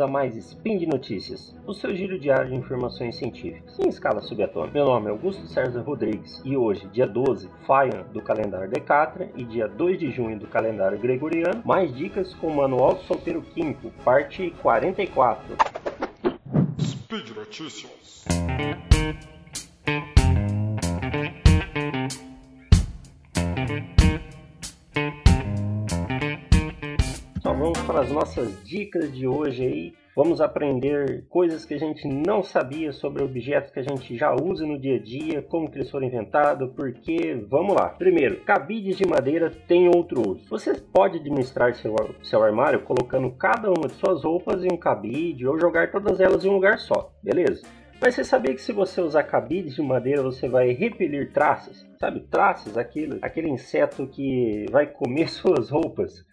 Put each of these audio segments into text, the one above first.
a mais Spin de Notícias, o seu giro diário de informações científicas em escala subatômica. Meu nome é Augusto César Rodrigues e hoje, dia 12, Faian do calendário Decatra e dia 2 de junho do calendário Gregoriano, mais dicas com o Manual Solteiro Químico, parte 44. Speed Notícias. Para as nossas dicas de hoje aí. Vamos aprender coisas que a gente não sabia sobre objetos que a gente já usa no dia a dia, como que eles foram inventados, por quê. Vamos lá. Primeiro, cabides de madeira têm outro uso. Você pode administrar seu, seu armário colocando cada uma de suas roupas em um cabide ou jogar todas elas em um lugar só, beleza? Mas você sabia que se você usar cabides de madeira, você vai repelir traças? Sabe, traças, aquilo, aquele inseto que vai comer suas roupas.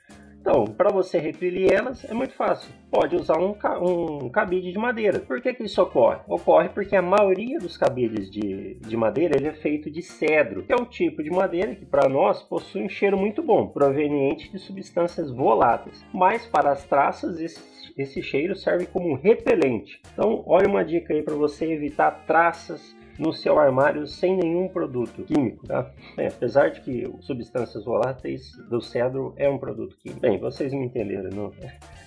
Então, para você repelir elas, é muito fácil. Pode usar um, um cabide de madeira. Por que, que isso ocorre? Ocorre porque a maioria dos cabides de, de madeira ele é feito de cedro, que é um tipo de madeira que para nós possui um cheiro muito bom, proveniente de substâncias voláteis. Mas para as traças, esse, esse cheiro serve como repelente. Então, olha uma dica aí para você evitar traças no seu armário sem nenhum produto químico, tá? É, apesar de que substâncias voláteis do cedro é um produto químico. Bem, vocês me entenderam, não?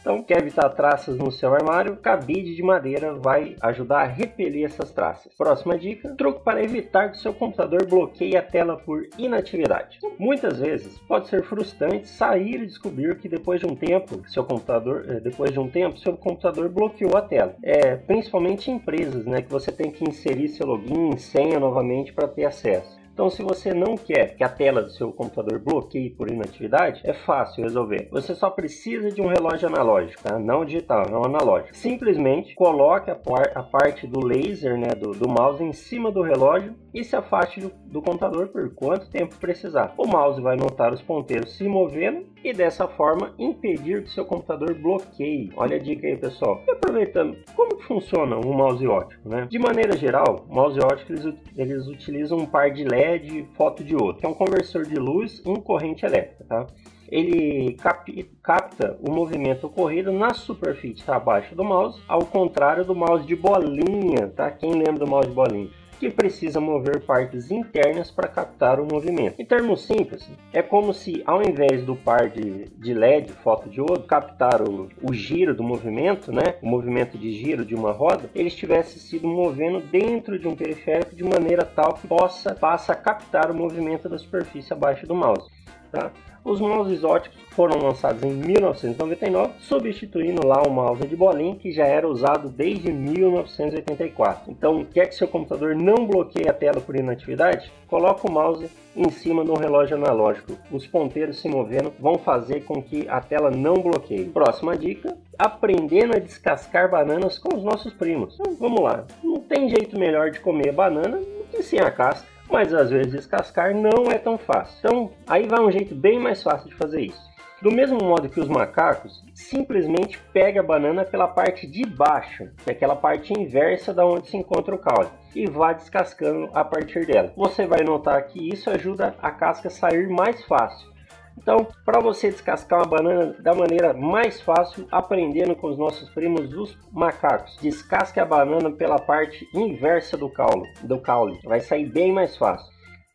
Então, quer evitar traças no seu armário? Cabide de madeira vai ajudar a repelir essas traças. Próxima dica: truque para evitar que seu computador bloqueie a tela por inatividade. Muitas vezes pode ser frustrante sair e descobrir que depois de um tempo, seu computador, eh, depois de um tempo, seu computador bloqueou a tela. É, principalmente em empresas, né, que você tem que inserir seu login, senha novamente para ter acesso. Então, se você não quer que a tela do seu computador bloqueie por inatividade, é fácil resolver. Você só precisa de um relógio analógico, tá? não digital, não analógico. Simplesmente coloque a, par a parte do laser né, do, do, mouse em cima do relógio e se afaste do, do computador por quanto tempo precisar. O mouse vai notar os ponteiros se movendo e dessa forma impedir que seu computador bloqueie. Olha a dica aí, pessoal. E aproveitando, como que funciona um mouse ótico, né? De maneira geral, mouse ótico eles, eles utilizam um par de LED fotodiodo, que é um conversor de luz em corrente elétrica, tá? ele cap capta o movimento ocorrido na superfície abaixo do mouse, ao contrário do mouse de bolinha, tá? Quem lembra do mouse de bolinha? Que precisa mover partes internas para captar o movimento. Em termos simples, é como se ao invés do par de, de LED fotodiodo captar o, o giro do movimento, né, o movimento de giro de uma roda, ele estivesse sido movendo dentro de um periférico de maneira tal que possa passa a captar o movimento da superfície abaixo do mouse. Tá? Os mouses óticos foram lançados em 1999, substituindo lá o mouse de bolinha que já era usado desde 1984. Então, quer que seu computador não bloqueie a tela por inatividade? Coloque o mouse em cima do relógio analógico. Os ponteiros se movendo vão fazer com que a tela não bloqueie. Próxima dica: aprendendo a descascar bananas com os nossos primos. Então, vamos lá. Não tem jeito melhor de comer banana do que sem a casca mas às vezes descascar não é tão fácil. Então, aí vai um jeito bem mais fácil de fazer isso. Do mesmo modo que os macacos, simplesmente pega a banana pela parte de baixo, que é aquela parte inversa da onde se encontra o caule, e vá descascando a partir dela. Você vai notar que isso ajuda a casca a sair mais fácil. Então, para você descascar uma banana da maneira mais fácil, aprendendo com os nossos primos os macacos, descasque a banana pela parte inversa do caule, do caule. Vai sair bem mais fácil.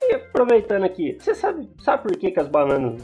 E aproveitando aqui, você sabe, sabe por que, que as bananas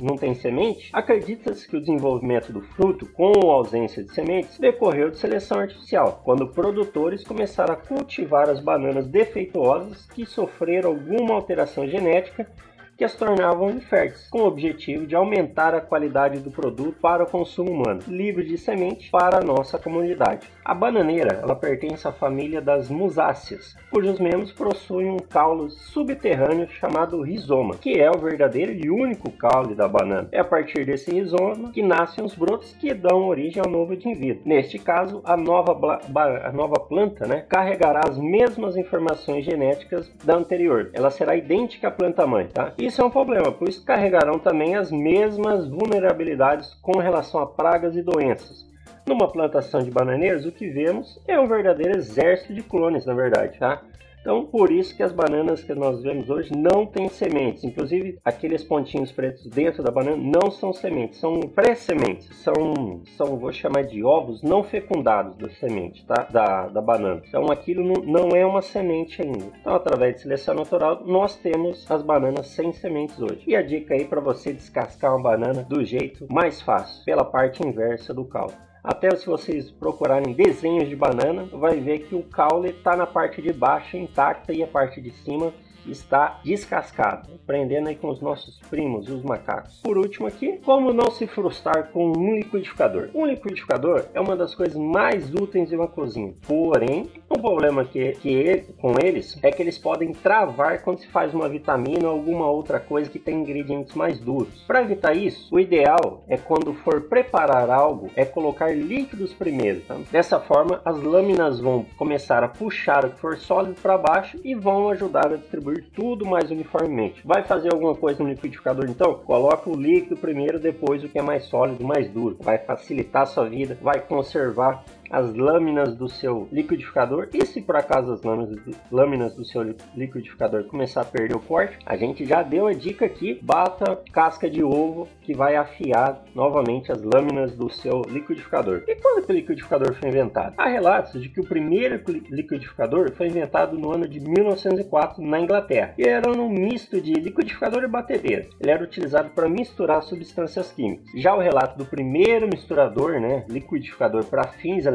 não têm, semente? Acredita-se que o desenvolvimento do fruto com ou ausência de sementes decorreu de seleção artificial, quando produtores começaram a cultivar as bananas defeituosas que sofreram alguma alteração genética que as tornavam inférteis, com o objetivo de aumentar a qualidade do produto para o consumo humano, livre de semente para a nossa comunidade. A bananeira ela pertence à família das musáceas, cujos membros possuem um caule subterrâneo chamado rizoma, que é o verdadeiro e único caule da banana. É a partir desse rizoma que nascem os brotos que dão origem ao novo indivíduo. Neste caso, a nova, a nova planta né, carregará as mesmas informações genéticas da anterior. Ela será idêntica à planta mãe, tá? E isso é um problema, pois carregarão também as mesmas vulnerabilidades com relação a pragas e doenças. Numa plantação de bananeiros, o que vemos é um verdadeiro exército de clones, na verdade, tá? Então, por isso que as bananas que nós vemos hoje não têm sementes. Inclusive, aqueles pontinhos pretos dentro da banana não são sementes, são pré-sementes. São, são, vou chamar de ovos não fecundados da semente, tá? Da, da banana. Então, aquilo não, não é uma semente ainda. Então, através de seleção natural, nós temos as bananas sem sementes hoje. E a dica aí para você descascar uma banana do jeito mais fácil, pela parte inversa do caldo. Até se vocês procurarem desenhos de banana, vai ver que o caule está na parte de baixo intacta e a parte de cima está descascado, aprendendo aí com os nossos primos, os macacos. Por último aqui, como não se frustrar com um liquidificador? Um liquidificador é uma das coisas mais úteis em uma cozinha, porém, um problema que, que ele, com eles é que eles podem travar quando se faz uma vitamina ou alguma outra coisa que tem ingredientes mais duros. Para evitar isso, o ideal é quando for preparar algo, é colocar líquidos primeiro. Tá? Dessa forma, as lâminas vão começar a puxar o que for sólido para baixo e vão ajudar a distribuir tudo mais uniformemente. Vai fazer alguma coisa no liquidificador então? Coloca o líquido primeiro, depois o que é mais sólido, mais duro. Vai facilitar a sua vida, vai conservar as lâminas do seu liquidificador e se por acaso as lâminas do, lâminas do seu liquidificador começar a perder o corte, a gente já deu a dica aqui, bata casca de ovo que vai afiar novamente as lâminas do seu liquidificador. E quando que o liquidificador foi inventado? Há relatos de que o primeiro liquidificador foi inventado no ano de 1904 na Inglaterra e era um misto de liquidificador e batedeira. Ele era utilizado para misturar substâncias químicas. Já o relato do primeiro misturador, né, liquidificador para fins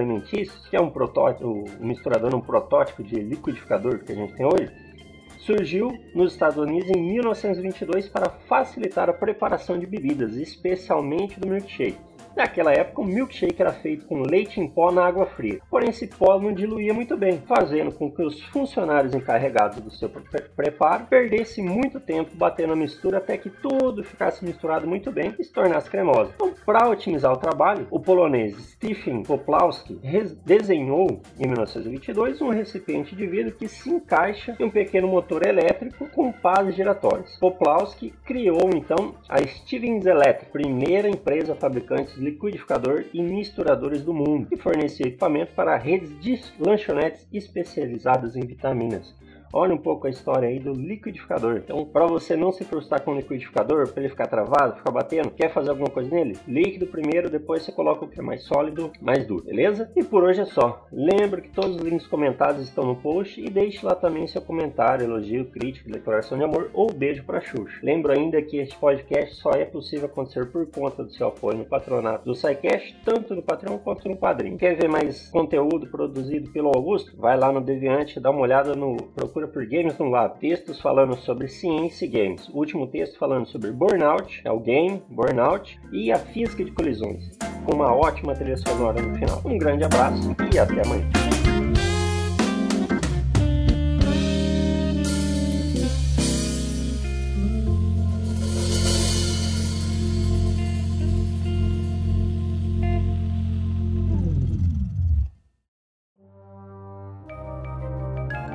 que é um protótipo, um misturador, um protótipo de liquidificador que a gente tem hoje, surgiu nos Estados Unidos em 1922 para facilitar a preparação de bebidas, especialmente do milkshake. Naquela época, o milkshake era feito com leite em pó na água fria, porém esse pó não diluía muito bem, fazendo com que os funcionários encarregados do seu pre preparo perdessem muito tempo batendo a mistura até que tudo ficasse misturado muito bem e se tornasse cremoso. Então, para otimizar o trabalho, o polonês Stephen Poplawski desenhou em 1922 um recipiente de vidro que se encaixa em um pequeno motor elétrico com pás giratórios. Poplawski criou então a Stevens Electric, primeira empresa fabricante liquidificador e misturadores do mundo, e fornecia equipamento para redes de lanchonetes especializadas em vitaminas. Olha um pouco a história aí do liquidificador. Então, para você não se frustrar com o liquidificador, para ele ficar travado, ficar batendo, quer fazer alguma coisa nele? Líquido primeiro, depois você coloca o que é mais sólido, mais duro, beleza? E por hoje é só. Lembra que todos os links comentados estão no post e deixe lá também seu comentário, elogio, crítica, declaração de amor ou beijo para Xuxa. Lembro ainda que este podcast só é possível acontecer por conta do seu apoio no patronato do SciCast, tanto no Patreon quanto no Padrim. Quer ver mais conteúdo produzido pelo Augusto? Vai lá no Deviante, dá uma olhada no procura por Games no Lab, textos falando sobre ciência e games. O último texto falando sobre burnout, é o game, burnout, e a física de colisões, com uma ótima trilha sonora no final. Um grande abraço e até amanhã.